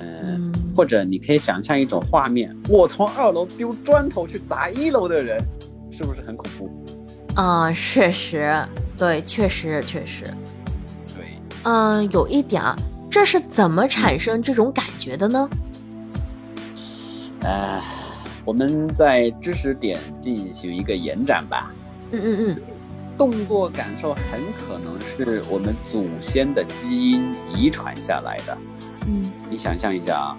嗯，或者你可以想象一种画面，我从二楼丢砖头去砸一楼的人，是不是很恐怖？啊，确实，对，确实确实，对，嗯，有一点啊，这是怎么产生这种感觉的呢？呃，我们在知识点进行一个延展吧。嗯嗯嗯。动作感受很可能是我们祖先的基因遗传下来的。嗯，你想象一下啊，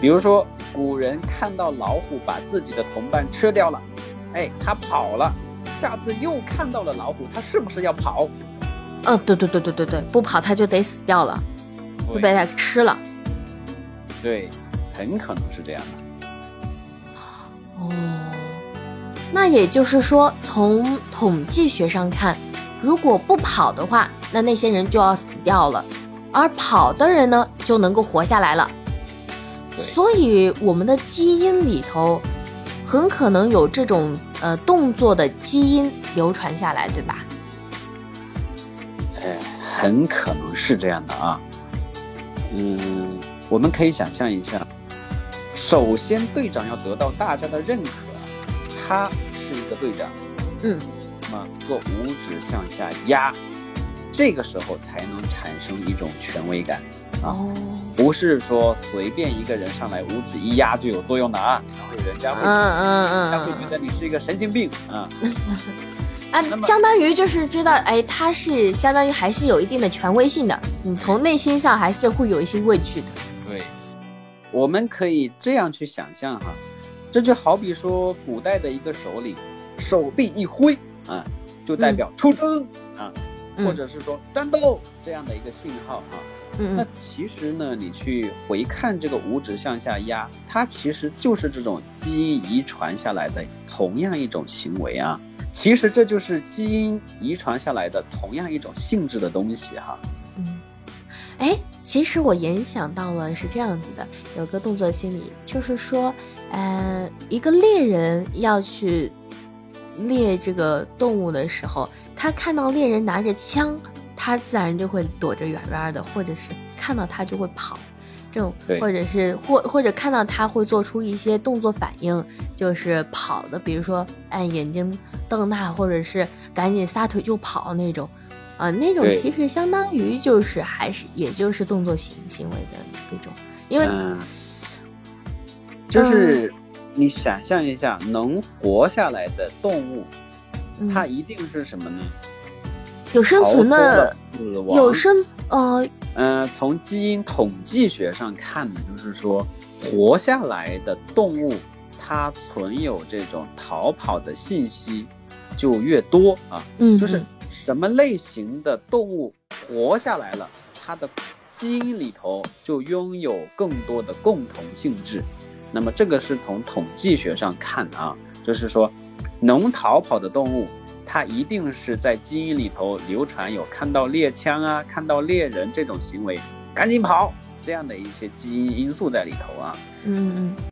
比如说古人看到老虎把自己的同伴吃掉了，哎，他跑了，下次又看到了老虎，他是不是要跑？嗯，对对对对对对，不跑他就得死掉了，就被他吃了。对，很可能是这样的。哦。那也就是说，从统计学上看，如果不跑的话，那那些人就要死掉了，而跑的人呢，就能够活下来了。所以，我们的基因里头很可能有这种呃动作的基因流传下来，对吧？哎，很可能是这样的啊。嗯，我们可以想象一下，首先队长要得到大家的认可。他是一个队长，嗯，那么做五指向下压，这个时候才能产生一种权威感哦，不是说随便一个人上来五指一压就有作用的啊，然后人家会，嗯嗯嗯，他会觉得你是一个神经病 啊，啊，相当于就是知道，哎，他是相当于还是有一定的权威性的，你从内心上还是会有一些畏惧的。对，我们可以这样去想象哈。这就好比说，古代的一个首领，手臂一挥啊，就代表出征啊，或者是说战斗这样的一个信号啊。那其实呢，你去回看这个五指向下压，它其实就是这种基因遗传下来的同样一种行为啊。其实这就是基因遗传下来的同样一种性质的东西哈。嗯，哎。其实我联想到了是这样子的，有个动作心理，就是说，呃，一个猎人要去猎这个动物的时候，他看到猎人拿着枪，他自然就会躲着远远的，或者是看到他就会跑，这种，或者是或或者看到他会做出一些动作反应，就是跑的，比如说哎眼睛瞪大，或者是赶紧撒腿就跑那种。啊，那种其实相当于就是还是也就是动作行行为的那种，因为就是你想象一下，能活下来的动物，它一定是什么呢？有生存的，有生呃呃，从基因统计学上看呢，就是说活下来的动物，它存有这种逃跑的信息就越多啊，嗯，就是。什么类型的动物活下来了，它的基因里头就拥有更多的共同性质。那么这个是从统计学上看啊，就是说，能逃跑的动物，它一定是在基因里头流传有看到猎枪啊、看到猎人这种行为，赶紧跑这样的一些基因因素在里头啊。嗯嗯。